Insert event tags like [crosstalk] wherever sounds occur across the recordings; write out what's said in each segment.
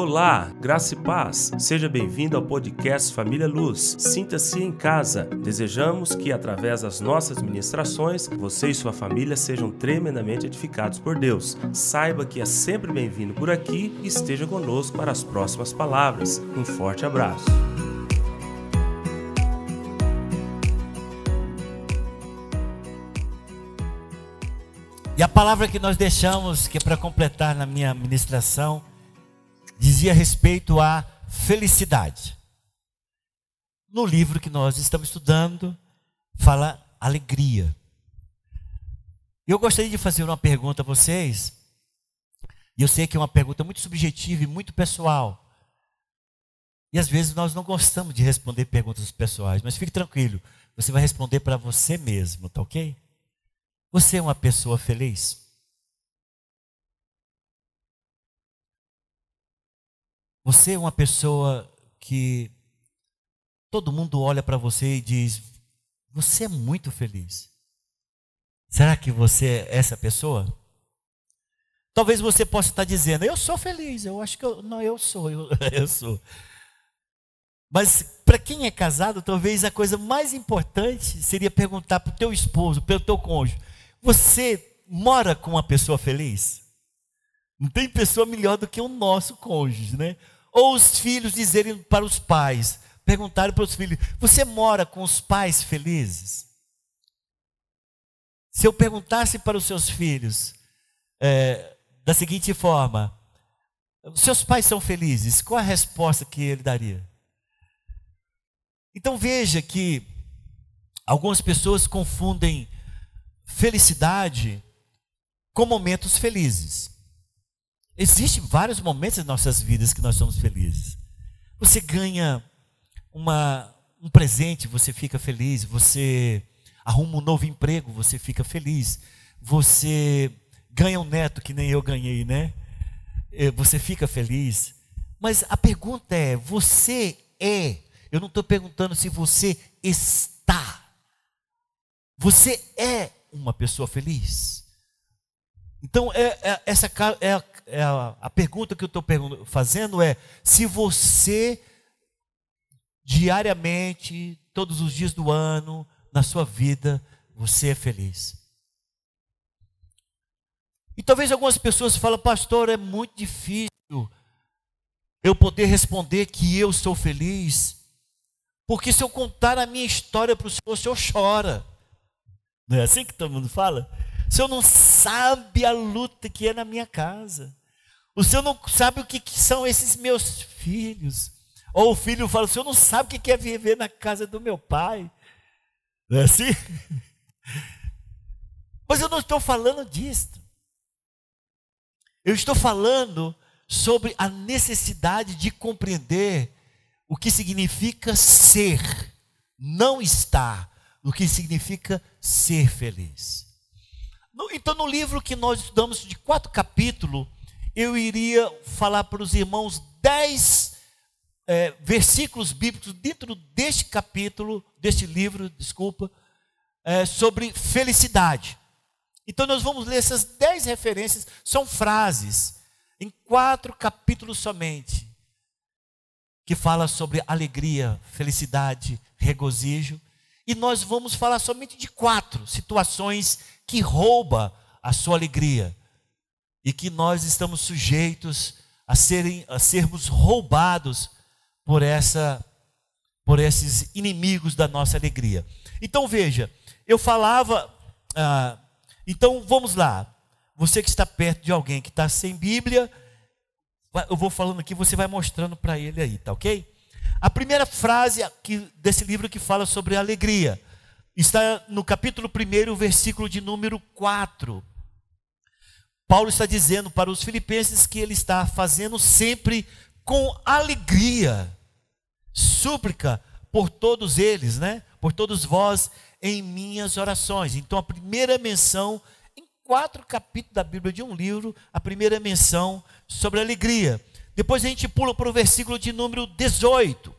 Olá, graça e paz. Seja bem-vindo ao podcast Família Luz. Sinta-se em casa. Desejamos que, através das nossas ministrações, você e sua família sejam tremendamente edificados por Deus. Saiba que é sempre bem-vindo por aqui e esteja conosco para as próximas palavras. Um forte abraço. E a palavra que nós deixamos, que é para completar na minha ministração, dizia respeito à felicidade. No livro que nós estamos estudando, fala alegria. Eu gostaria de fazer uma pergunta a vocês, e eu sei que é uma pergunta muito subjetiva e muito pessoal. E às vezes nós não gostamos de responder perguntas pessoais, mas fique tranquilo, você vai responder para você mesmo, tá ok? Você é uma pessoa feliz? Você é uma pessoa que todo mundo olha para você e diz: Você é muito feliz. Será que você é essa pessoa? Talvez você possa estar dizendo: Eu sou feliz. Eu acho que eu, não, eu sou, eu, [laughs] eu sou. Mas para quem é casado, talvez a coisa mais importante seria perguntar para o teu esposo, para o teu cônjuge: Você mora com uma pessoa feliz? Não tem pessoa melhor do que o nosso cônjuge, né? Ou os filhos dizerem para os pais, perguntarem para os filhos: Você mora com os pais felizes? Se eu perguntasse para os seus filhos é, da seguinte forma: Seus pais são felizes? Qual a resposta que ele daria? Então veja que algumas pessoas confundem felicidade com momentos felizes. Existem vários momentos em nossas vidas que nós somos felizes. Você ganha uma, um presente, você fica feliz. Você arruma um novo emprego, você fica feliz. Você ganha um neto, que nem eu ganhei, né? É, você fica feliz. Mas a pergunta é: você é? Eu não estou perguntando se você está. Você é uma pessoa feliz? Então, é, é, essa é, é a, a, pergunta que eu estou fazendo é: se você diariamente, todos os dias do ano, na sua vida, você é feliz. E talvez algumas pessoas falem, pastor, é muito difícil eu poder responder que eu sou feliz, porque se eu contar a minha história para o senhor, o senhor chora. Não é assim que todo mundo fala? O senhor não sabe a luta que é na minha casa. O senhor não sabe o que, que são esses meus filhos. Ou o filho fala: o senhor não sabe o que é viver na casa do meu pai. Não é assim? [laughs] Mas eu não estou falando disso. Eu estou falando sobre a necessidade de compreender o que significa ser, não estar, o que significa ser feliz. Então, no livro que nós estudamos de quatro capítulos, eu iria falar para os irmãos dez é, versículos bíblicos dentro deste capítulo, deste livro, desculpa, é, sobre felicidade. Então, nós vamos ler essas dez referências, são frases, em quatro capítulos somente, que fala sobre alegria, felicidade, regozijo. E nós vamos falar somente de quatro situações que rouba a sua alegria e que nós estamos sujeitos a, serem, a sermos roubados por essa por esses inimigos da nossa alegria. Então veja, eu falava, ah, então vamos lá. Você que está perto de alguém que está sem Bíblia, eu vou falando aqui, você vai mostrando para ele aí, tá ok? A primeira frase aqui desse livro que fala sobre alegria está no capítulo 1, versículo de número 4. Paulo está dizendo para os filipenses que ele está fazendo sempre com alegria, súplica por todos eles, né? Por todos vós em minhas orações. Então a primeira menção em quatro capítulos da Bíblia de um livro, a primeira menção sobre alegria. Depois a gente pula para o versículo de número 18.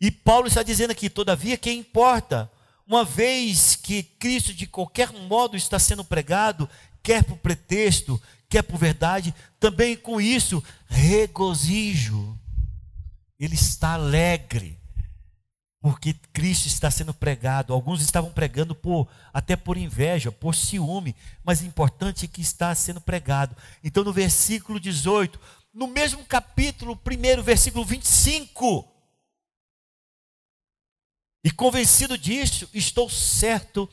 E Paulo está dizendo aqui, todavia, quem importa, uma vez que Cristo de qualquer modo está sendo pregado, quer por pretexto, quer por verdade, também com isso regozijo. Ele está alegre porque Cristo está sendo pregado. Alguns estavam pregando por até por inveja, por ciúme, mas o importante é que está sendo pregado. Então no versículo 18, no mesmo capítulo, primeiro versículo 25, e convencido disso, estou certo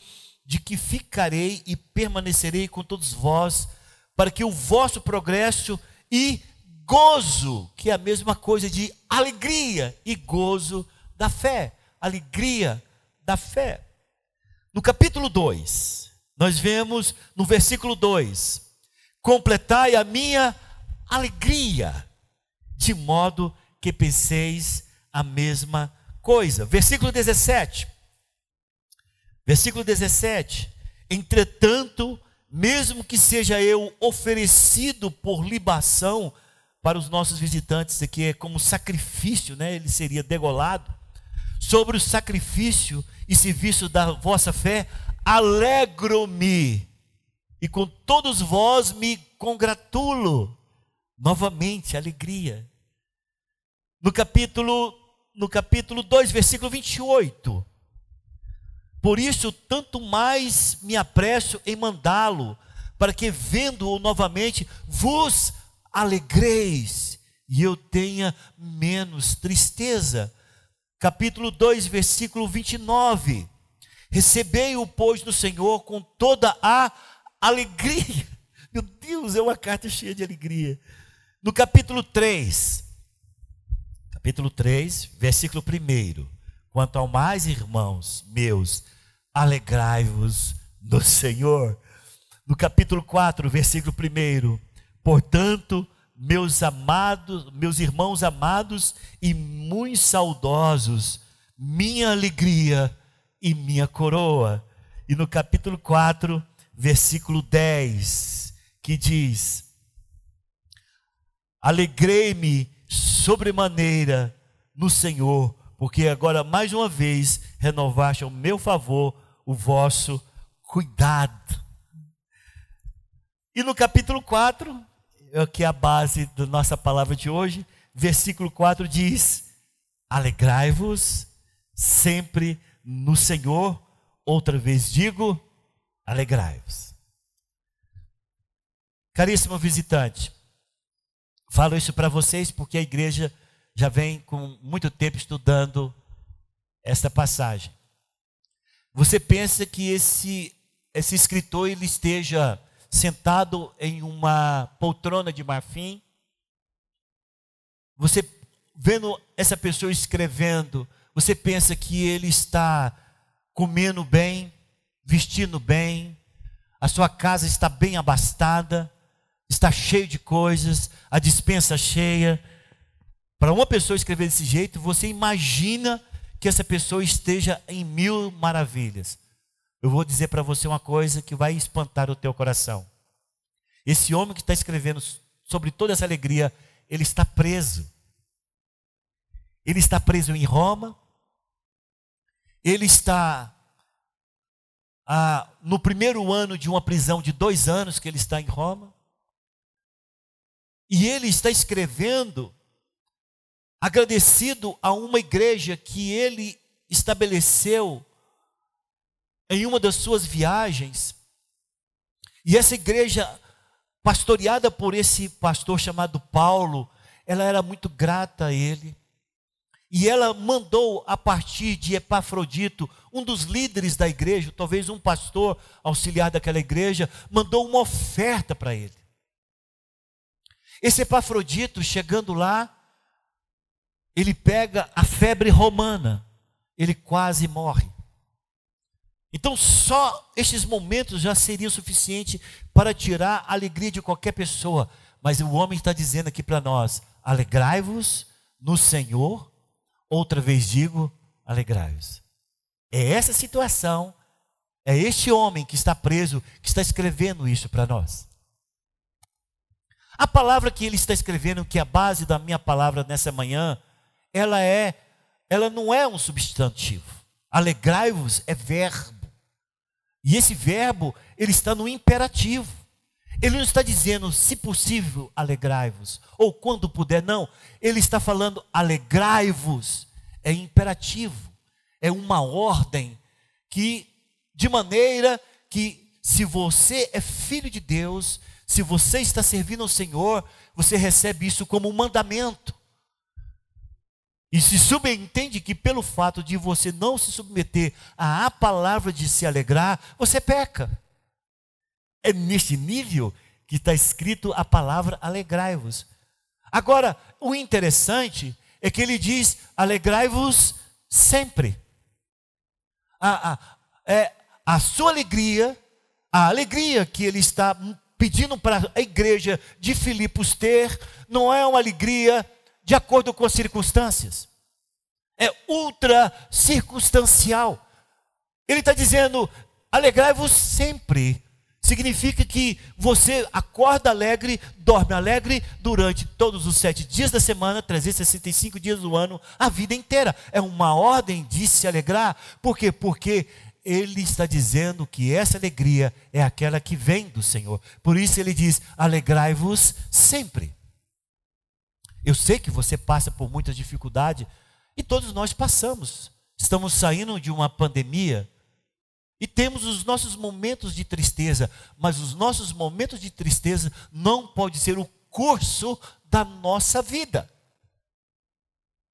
de que ficarei e permanecerei com todos vós, para que o vosso progresso e gozo, que é a mesma coisa de alegria e gozo da fé, alegria da fé. No capítulo 2, nós vemos no versículo 2: completai a minha alegria, de modo que penseis a mesma coisa. Versículo 17. Versículo 17. Entretanto, mesmo que seja eu oferecido por libação para os nossos visitantes aqui, é como sacrifício, né? Ele seria degolado. Sobre o sacrifício e serviço da vossa fé, alegro-me, e com todos vós me congratulo. Novamente, alegria. No capítulo no capítulo 2, versículo 28. Por isso, tanto mais me apresso em mandá-lo, para que, vendo-o novamente, vos alegreis e eu tenha menos tristeza. Capítulo 2, versículo 29. Recebei-o, pois, do Senhor com toda a alegria. [laughs] Meu Deus, é uma carta cheia de alegria. No capítulo 3, capítulo 3, versículo 1. Quanto ao mais, irmãos meus, alegrai-vos no Senhor. No capítulo 4, versículo 1. Portanto, meus amados, meus irmãos amados e muito saudosos, minha alegria e minha coroa. E no capítulo 4, versículo 10, que diz: Alegrei-me sobremaneira no Senhor, porque agora mais uma vez renovaste ao meu favor o vosso cuidado. E no capítulo 4, é que é a base da nossa palavra de hoje, versículo 4 diz: Alegrai-vos sempre no Senhor. Outra vez digo: alegrai-vos. Caríssimo visitante, Falo isso para vocês porque a igreja já vem com muito tempo estudando esta passagem. Você pensa que esse esse escritor ele esteja sentado em uma poltrona de marfim? Você vendo essa pessoa escrevendo, você pensa que ele está comendo bem, vestindo bem, a sua casa está bem abastada, está cheio de coisas, a dispensa cheia. Para uma pessoa escrever desse jeito, você imagina que essa pessoa esteja em mil maravilhas. Eu vou dizer para você uma coisa que vai espantar o teu coração. Esse homem que está escrevendo sobre toda essa alegria, ele está preso. Ele está preso em Roma. Ele está ah, no primeiro ano de uma prisão de dois anos que ele está em Roma. E ele está escrevendo agradecido a uma igreja que ele estabeleceu em uma das suas viagens. E essa igreja, pastoreada por esse pastor chamado Paulo, ela era muito grata a ele. E ela mandou, a partir de Epafrodito, um dos líderes da igreja, talvez um pastor auxiliar daquela igreja, mandou uma oferta para ele. Esse Epafrodito, chegando lá, ele pega a febre romana, ele quase morre. Então, só estes momentos já seriam suficiente para tirar a alegria de qualquer pessoa. Mas o homem está dizendo aqui para nós: alegrai-vos no Senhor. Outra vez digo, alegrai-vos. É essa situação, é este homem que está preso, que está escrevendo isso para nós. A palavra que ele está escrevendo, que é a base da minha palavra nessa manhã, ela é, ela não é um substantivo. Alegrai-vos é verbo. E esse verbo, ele está no imperativo. Ele não está dizendo, se possível, alegrai-vos, ou quando puder, não. Ele está falando, alegrai-vos. É imperativo, é uma ordem que, de maneira que, se você é filho de Deus, se você está servindo ao Senhor, você recebe isso como um mandamento. E se subentende que pelo fato de você não se submeter à palavra de se alegrar, você peca. É neste nível que está escrito a palavra alegrai-vos. Agora, o interessante é que ele diz: alegrai-vos sempre. A, a, é, a sua alegria, a alegria que ele está pedindo para a igreja de Filipos ter, não é uma alegria de acordo com as circunstâncias, é ultra circunstancial. Ele está dizendo: alegrai-vos sempre Significa que você acorda alegre, dorme alegre durante todos os sete dias da semana, 365 dias do ano, a vida inteira. É uma ordem de se alegrar. Por quê? Porque ele está dizendo que essa alegria é aquela que vem do Senhor. Por isso ele diz: alegrai-vos sempre. Eu sei que você passa por muita dificuldade, e todos nós passamos. Estamos saindo de uma pandemia e temos os nossos momentos de tristeza, mas os nossos momentos de tristeza não pode ser o curso da nossa vida.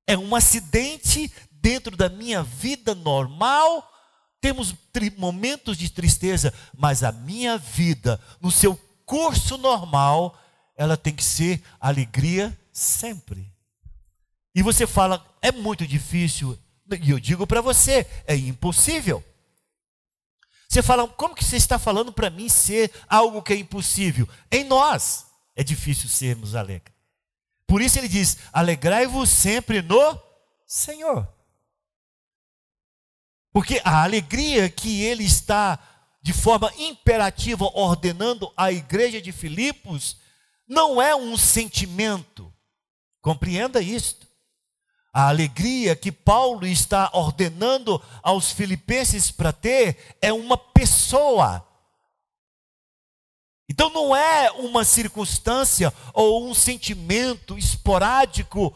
É um acidente dentro da minha vida normal. Temos momentos de tristeza, mas a minha vida, no seu curso normal, ela tem que ser alegria sempre. E você fala, é muito difícil. E eu digo para você, é impossível. Você fala, como que você está falando para mim ser algo que é impossível? Em nós é difícil sermos alegres. Por isso ele diz: alegrai-vos sempre no Senhor. Porque a alegria que ele está de forma imperativa ordenando à igreja de Filipos não é um sentimento. Compreenda isto. A alegria que Paulo está ordenando aos filipenses para ter é uma pessoa. Então não é uma circunstância ou um sentimento esporádico,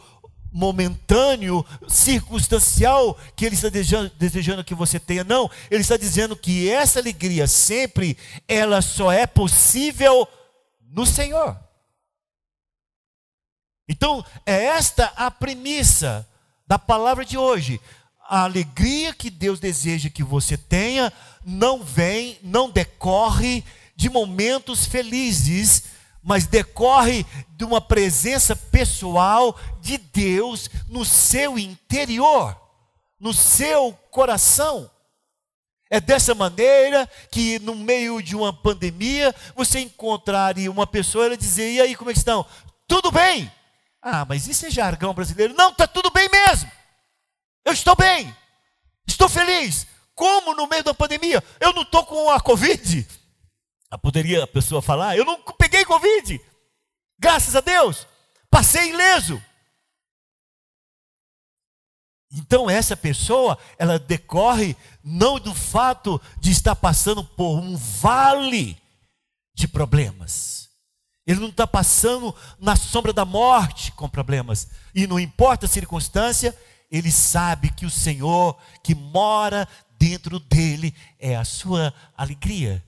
momentâneo, circunstancial que ele está desejando, desejando que você tenha. Não, ele está dizendo que essa alegria sempre ela só é possível no Senhor. Então, é esta a premissa da palavra de hoje. A alegria que Deus deseja que você tenha não vem, não decorre de momentos felizes, mas decorre de uma presença pessoal de Deus no seu interior, no seu coração. É dessa maneira que, no meio de uma pandemia, você encontraria uma pessoa e dizer: E aí, como é que estão? Tudo bem. Ah, mas isso é jargão brasileiro. Não, está tudo bem mesmo. Eu estou bem. Estou feliz. Como no meio da pandemia? Eu não estou com a Covid. Ah, poderia a pessoa falar, eu não peguei Covid. Graças a Deus. Passei ileso. Então essa pessoa, ela decorre não do fato de estar passando por um vale de problemas ele não está passando na sombra da morte com problemas. E não importa a circunstância, ele sabe que o Senhor que mora dentro dele é a sua alegria.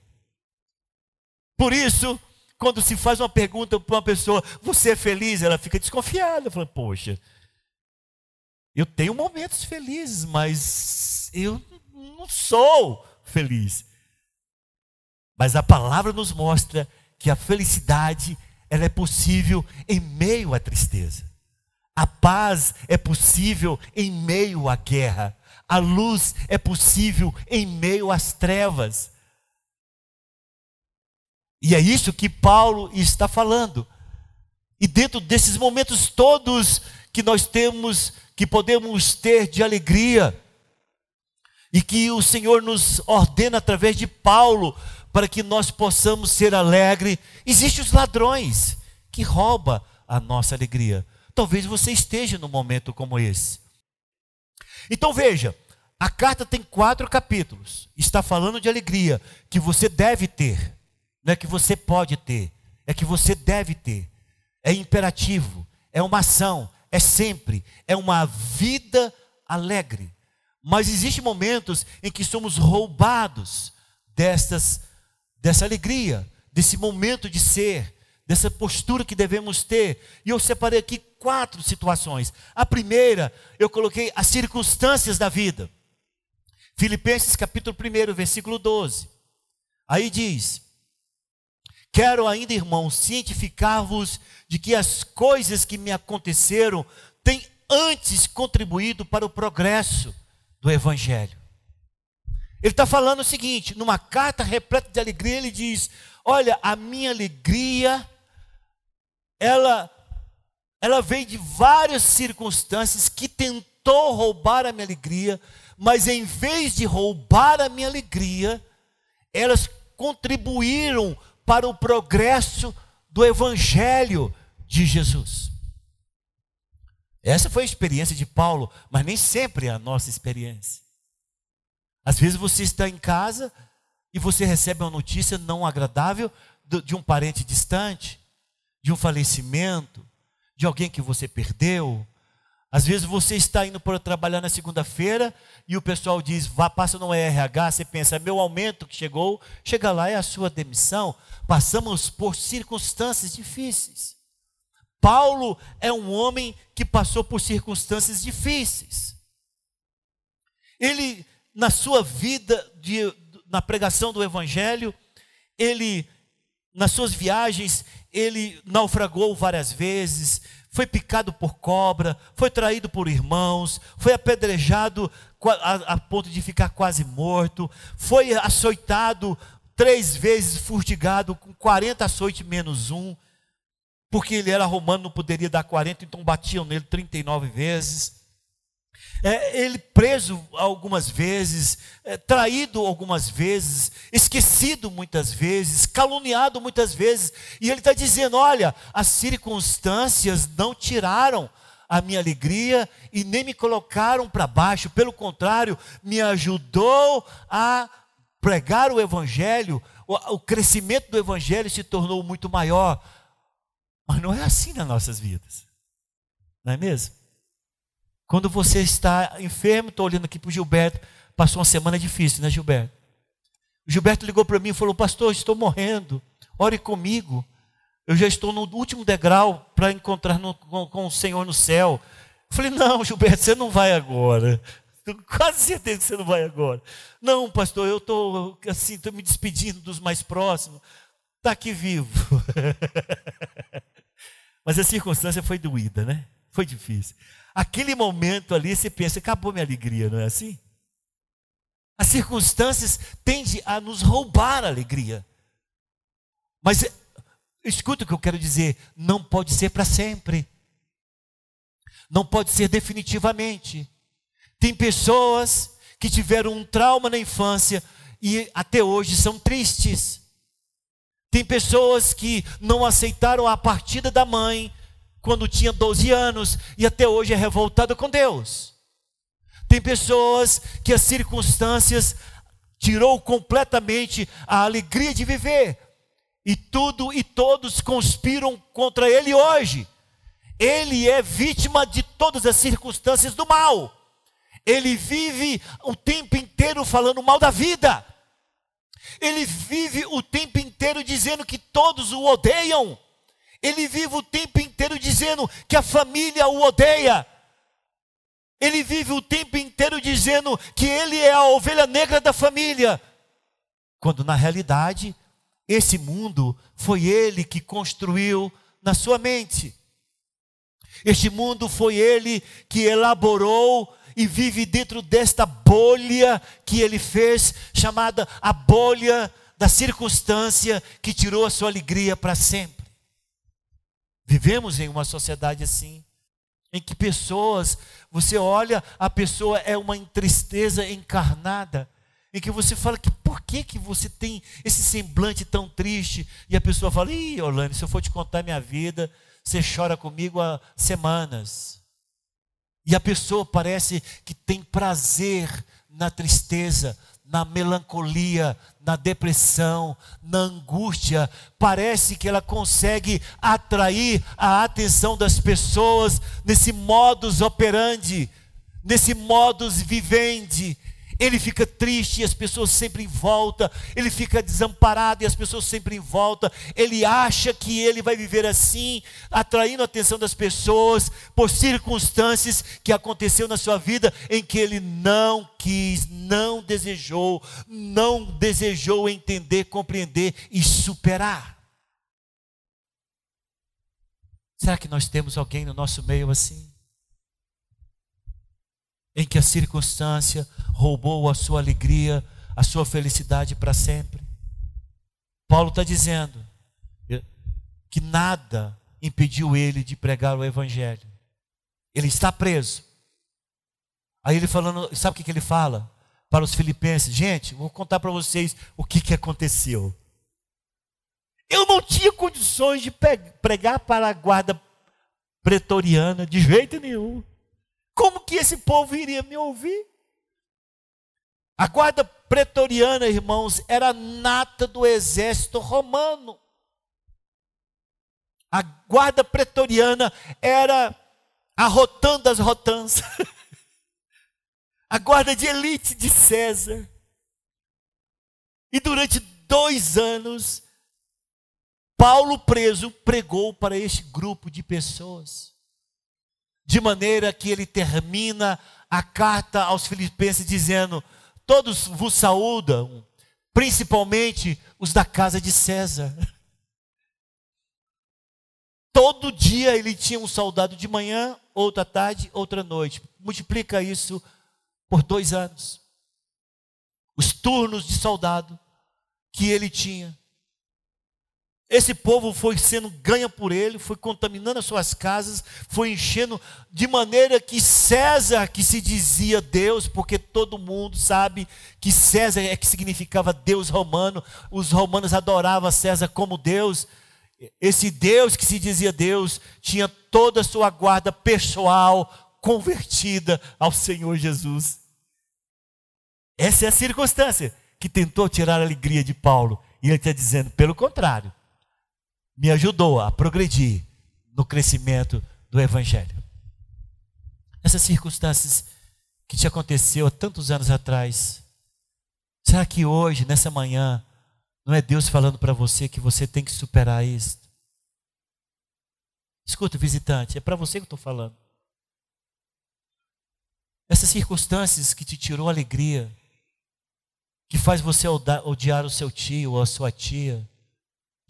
Por isso, quando se faz uma pergunta para uma pessoa, você é feliz? Ela fica desconfiada. Fala, poxa, eu tenho momentos felizes, mas eu não sou feliz. Mas a palavra nos mostra que a felicidade ela é possível em meio à tristeza. A paz é possível em meio à guerra. A luz é possível em meio às trevas. E é isso que Paulo está falando. E dentro desses momentos todos que nós temos, que podemos ter de alegria, e que o Senhor nos ordena através de Paulo, para que nós possamos ser alegres. Existem os ladrões que roubam a nossa alegria. Talvez você esteja num momento como esse. Então veja, a carta tem quatro capítulos. Está falando de alegria que você deve ter. Não é que você pode ter, é que você deve ter. É imperativo, é uma ação, é sempre, é uma vida alegre. Mas existem momentos em que somos roubados destas, dessa alegria, desse momento de ser, dessa postura que devemos ter. E eu separei aqui quatro situações. A primeira, eu coloquei as circunstâncias da vida. Filipenses capítulo 1, versículo 12. Aí diz: Quero ainda, irmãos, cientificar-vos de que as coisas que me aconteceram têm antes contribuído para o progresso do Evangelho. Ele está falando o seguinte: numa carta repleta de alegria, ele diz: Olha, a minha alegria, ela, ela vem de várias circunstâncias que tentou roubar a minha alegria, mas em vez de roubar a minha alegria, elas contribuíram para o progresso do Evangelho de Jesus. Essa foi a experiência de Paulo, mas nem sempre é a nossa experiência. Às vezes você está em casa e você recebe uma notícia não agradável de um parente distante, de um falecimento, de alguém que você perdeu. Às vezes você está indo para trabalhar na segunda-feira e o pessoal diz, vá, passa no RH, você pensa, meu aumento que chegou, chega lá é a sua demissão. Passamos por circunstâncias difíceis. Paulo é um homem que passou por circunstâncias difíceis. Ele, na sua vida, de, na pregação do Evangelho, ele, nas suas viagens, ele naufragou várias vezes, foi picado por cobra, foi traído por irmãos, foi apedrejado a, a ponto de ficar quase morto, foi açoitado três vezes, furtigado com 40 açoites menos um porque ele era romano, não poderia dar 40, então batiam nele 39 vezes. É, ele preso algumas vezes, é, traído algumas vezes, esquecido muitas vezes, caluniado muitas vezes, e ele está dizendo: olha, as circunstâncias não tiraram a minha alegria e nem me colocaram para baixo, pelo contrário, me ajudou a pregar o Evangelho, o, o crescimento do Evangelho se tornou muito maior mas não é assim nas nossas vidas. Não é mesmo? Quando você está enfermo, estou olhando aqui para o Gilberto, passou uma semana difícil, né, Gilberto? O Gilberto ligou para mim e falou: Pastor, estou morrendo, ore comigo. Eu já estou no último degrau para encontrar no, com, com, o Senhor no céu. Eu falei: Não, [laughs] Gilberto, você não vai agora. Estou quase certeza que você não vai agora. Não, pastor, eu estou assim, estou me despedindo dos mais próximos. Está aqui vivo. [laughs] Mas a circunstância foi doída, né? Foi difícil. Aquele momento ali, você pensa, acabou minha alegria, não é assim? As circunstâncias tendem a nos roubar a alegria. Mas escuta o que eu quero dizer: não pode ser para sempre. Não pode ser definitivamente. Tem pessoas que tiveram um trauma na infância e até hoje são tristes. Tem pessoas que não aceitaram a partida da mãe quando tinha 12 anos e até hoje é revoltada com Deus. Tem pessoas que as circunstâncias tirou completamente a alegria de viver. E tudo e todos conspiram contra ele hoje. Ele é vítima de todas as circunstâncias do mal. Ele vive o tempo inteiro falando mal da vida. Ele vive o tempo inteiro dizendo que todos o odeiam. Ele vive o tempo inteiro dizendo que a família o odeia. Ele vive o tempo inteiro dizendo que ele é a ovelha negra da família. Quando na realidade, esse mundo foi ele que construiu na sua mente. Este mundo foi ele que elaborou e vive dentro desta bolha que ele fez, chamada a bolha da circunstância que tirou a sua alegria para sempre. Vivemos em uma sociedade assim, em que pessoas, você olha, a pessoa é uma tristeza encarnada, em que você fala que por que, que você tem esse semblante tão triste? E a pessoa fala: Ih, Orlando, se eu for te contar minha vida, você chora comigo há semanas. E a pessoa parece que tem prazer na tristeza, na melancolia, na depressão, na angústia. Parece que ela consegue atrair a atenção das pessoas nesse modus operandi, nesse modus vivendi ele fica triste e as pessoas sempre em volta, ele fica desamparado e as pessoas sempre em volta, ele acha que ele vai viver assim, atraindo a atenção das pessoas por circunstâncias que aconteceu na sua vida em que ele não quis, não desejou, não desejou entender, compreender e superar. Será que nós temos alguém no nosso meio assim? Em que a circunstância roubou a sua alegria, a sua felicidade para sempre. Paulo está dizendo que nada impediu ele de pregar o Evangelho. Ele está preso. Aí ele falando, sabe o que, ele fala? Para os filipenses, gente, vou contar para vocês o que, que aconteceu. Eu não tinha condições de pregar para a guarda pretoriana de jeito nenhum. Como que esse povo iria me ouvir? A guarda pretoriana, irmãos, era nata do exército romano. A guarda pretoriana era a rotã das rotãs. [laughs] a guarda de elite de César. E durante dois anos, Paulo preso pregou para este grupo de pessoas de maneira que ele termina a carta aos Filipenses dizendo: Todos vos saúdam, principalmente os da casa de César. [laughs] Todo dia ele tinha um soldado de manhã, outra tarde, outra noite. Multiplica isso por dois anos. Os turnos de soldado que ele tinha. Esse povo foi sendo ganha por ele, foi contaminando as suas casas, foi enchendo de maneira que César, que se dizia Deus, porque todo mundo sabe que César é que significava Deus romano, os romanos adoravam César como Deus. Esse Deus que se dizia Deus tinha toda a sua guarda pessoal convertida ao Senhor Jesus. Essa é a circunstância que tentou tirar a alegria de Paulo. E ele está dizendo, pelo contrário, me ajudou a progredir no crescimento do Evangelho. Essas circunstâncias que te aconteceu há tantos anos atrás, será que hoje, nessa manhã, não é Deus falando para você que você tem que superar isso? Escuta, visitante, é para você que eu estou falando. Essas circunstâncias que te tirou alegria, que faz você odiar o seu tio ou a sua tia,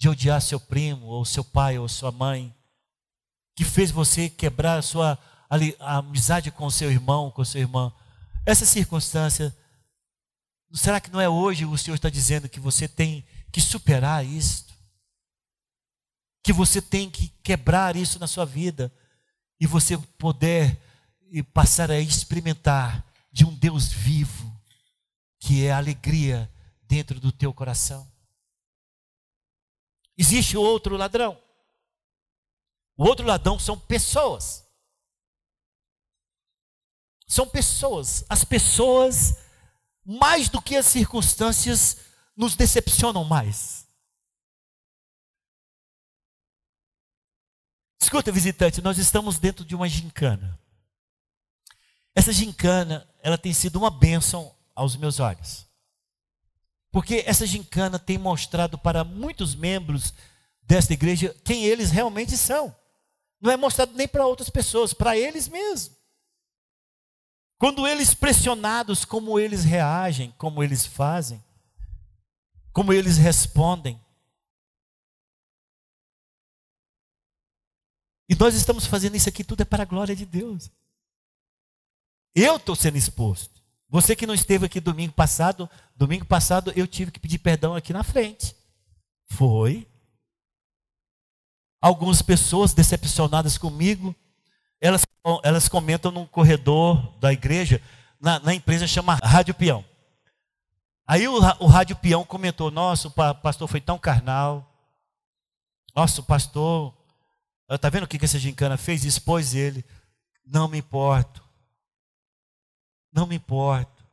de odiar seu primo, ou seu pai, ou sua mãe, que fez você quebrar a sua a amizade com seu irmão, com sua irmã. Essa circunstância, será que não é hoje o Senhor está dizendo que você tem que superar isto? Que você tem que quebrar isso na sua vida e você poder passar a experimentar de um Deus vivo, que é a alegria dentro do teu coração. Existe outro ladrão. O outro ladrão são pessoas. São pessoas. As pessoas, mais do que as circunstâncias, nos decepcionam mais. Escuta, visitante, nós estamos dentro de uma gincana. Essa gincana, ela tem sido uma bênção aos meus olhos. Porque essa gincana tem mostrado para muitos membros desta igreja quem eles realmente são. Não é mostrado nem para outras pessoas, para eles mesmos. Quando eles pressionados, como eles reagem, como eles fazem, como eles respondem. E nós estamos fazendo isso aqui tudo é para a glória de Deus. Eu estou sendo exposto. Você que não esteve aqui domingo passado, domingo passado eu tive que pedir perdão aqui na frente. Foi. Algumas pessoas decepcionadas comigo, elas, elas comentam no corredor da igreja, na, na empresa chama Rádio Peão. Aí o, o Rádio Peão comentou: Nossa, o pastor foi tão carnal. Nossa, o pastor, está vendo o que essa gincana fez? Expôs ele. Não me importo. Não me importo.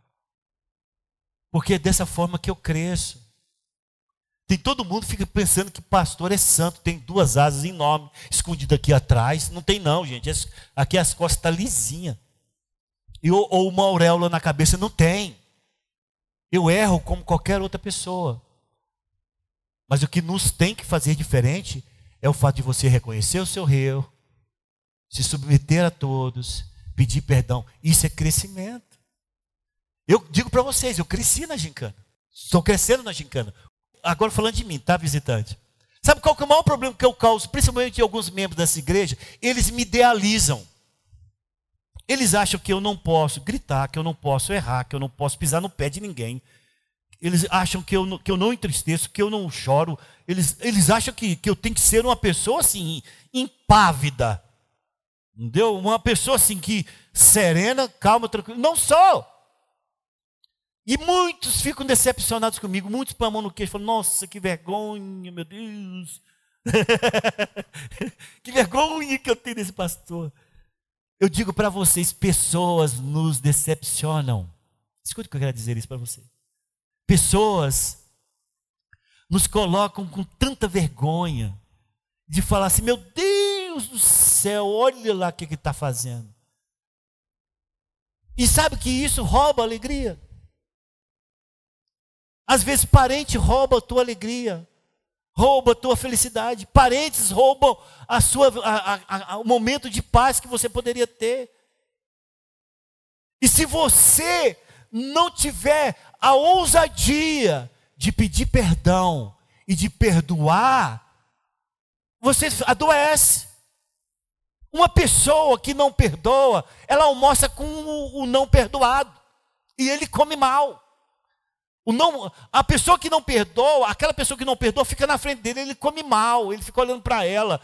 Porque é dessa forma que eu cresço. Tem todo mundo fica pensando que pastor é santo, tem duas asas enormes escondidas aqui atrás. Não tem não, gente. Aqui as costas estão tá lisinhas. E, ou, ou uma auréola na cabeça, não tem. Eu erro como qualquer outra pessoa. Mas o que nos tem que fazer diferente é o fato de você reconhecer o seu erro, se submeter a todos, pedir perdão. Isso é crescimento. Eu digo para vocês, eu cresci na gincana. Estou crescendo na gincana. Agora falando de mim, tá, visitante? Sabe qual é o maior problema que eu causo, principalmente de alguns membros dessa igreja? Eles me idealizam. Eles acham que eu não posso gritar, que eu não posso errar, que eu não posso pisar no pé de ninguém. Eles acham que eu, que eu não entristeço, que eu não choro. Eles, eles acham que, que eu tenho que ser uma pessoa assim, impávida. Entendeu? Uma pessoa assim que serena, calma, tranquila. Não sou. E muitos ficam decepcionados comigo, muitos põem a mão no queixo falam, nossa, que vergonha, meu Deus. [laughs] que vergonha que eu tenho desse pastor. Eu digo para vocês, pessoas nos decepcionam. Escute o que eu quero dizer isso para você. Pessoas nos colocam com tanta vergonha de falar assim, meu Deus do céu, olha lá o que ele está fazendo. E sabe que isso rouba a alegria? Às vezes, parente rouba a tua alegria, rouba a tua felicidade. Parentes roubam a sua, a, a, o momento de paz que você poderia ter. E se você não tiver a ousadia de pedir perdão e de perdoar, você adoece. Uma pessoa que não perdoa, ela almoça com o, o não perdoado. E ele come mal. O não, a pessoa que não perdoa, aquela pessoa que não perdoa, fica na frente dele, ele come mal, ele fica olhando para ela.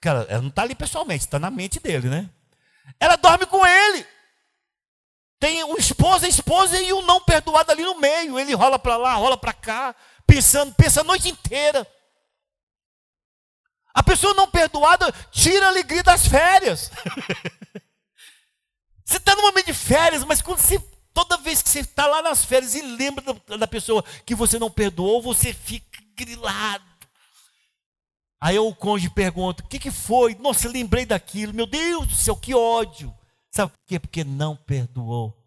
Cara, ela não está ali pessoalmente, está na mente dele, né? Ela dorme com ele. Tem o esposo, a esposa e o não perdoado ali no meio. Ele rola para lá, rola para cá, pensando, pensa a noite inteira. A pessoa não perdoada tira a alegria das férias. [laughs] você está no momento de férias, mas quando você Toda vez que você está lá nas férias e lembra da, pessoa que você não perdoou, você fica grilado. Aí o cônjuge pergunta: o que, que foi? Nossa, lembrei daquilo. Meu Deus do céu, que ódio. Sabe por quê? Porque não perdoou.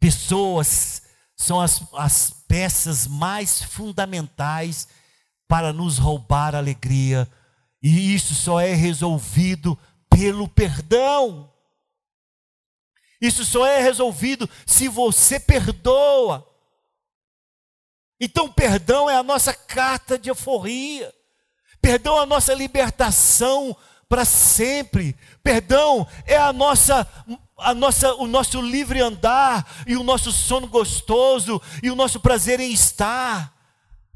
Pessoas são as, as peças mais fundamentais para nos roubar a alegria. E isso só é resolvido pelo perdão. Isso só é resolvido se você perdoa. Então, perdão é a nossa carta de euforia. Perdão é a nossa libertação para sempre. Perdão é a nossa, a nossa, o nosso livre andar e o nosso sono gostoso e o nosso prazer em estar.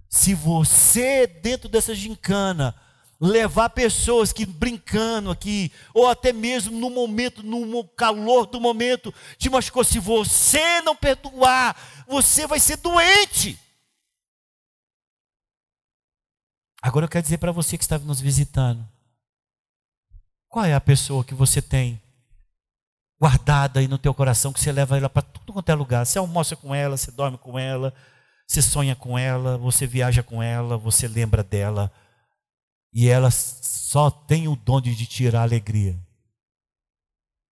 Se você dentro dessa gincana levar pessoas que brincando aqui, ou até mesmo no momento, no calor do momento, te machucou. Se você não perdoar, você vai ser doente. Agora eu quero dizer para você que está nos visitando: qual é a pessoa que você tem guardada aí no teu coração, que você leva ela para tudo quanto é lugar? Você almoça com ela, você dorme com ela, você sonha com ela, você viaja com ela, você lembra dela e ela só tem o dom de tirar alegria.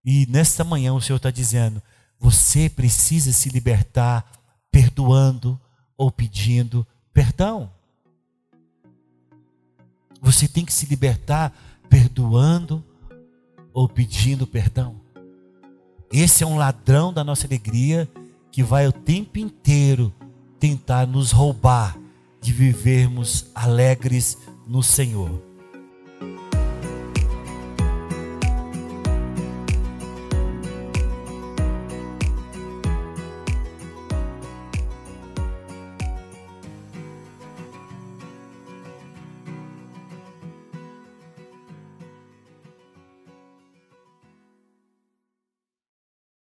E nesta manhã o Senhor está dizendo: você precisa se libertar perdoando ou pedindo perdão. Você tem que se libertar perdoando ou pedindo perdão. Esse é um ladrão da nossa alegria que vai o tempo inteiro tentar nos roubar de vivermos alegres no Senhor.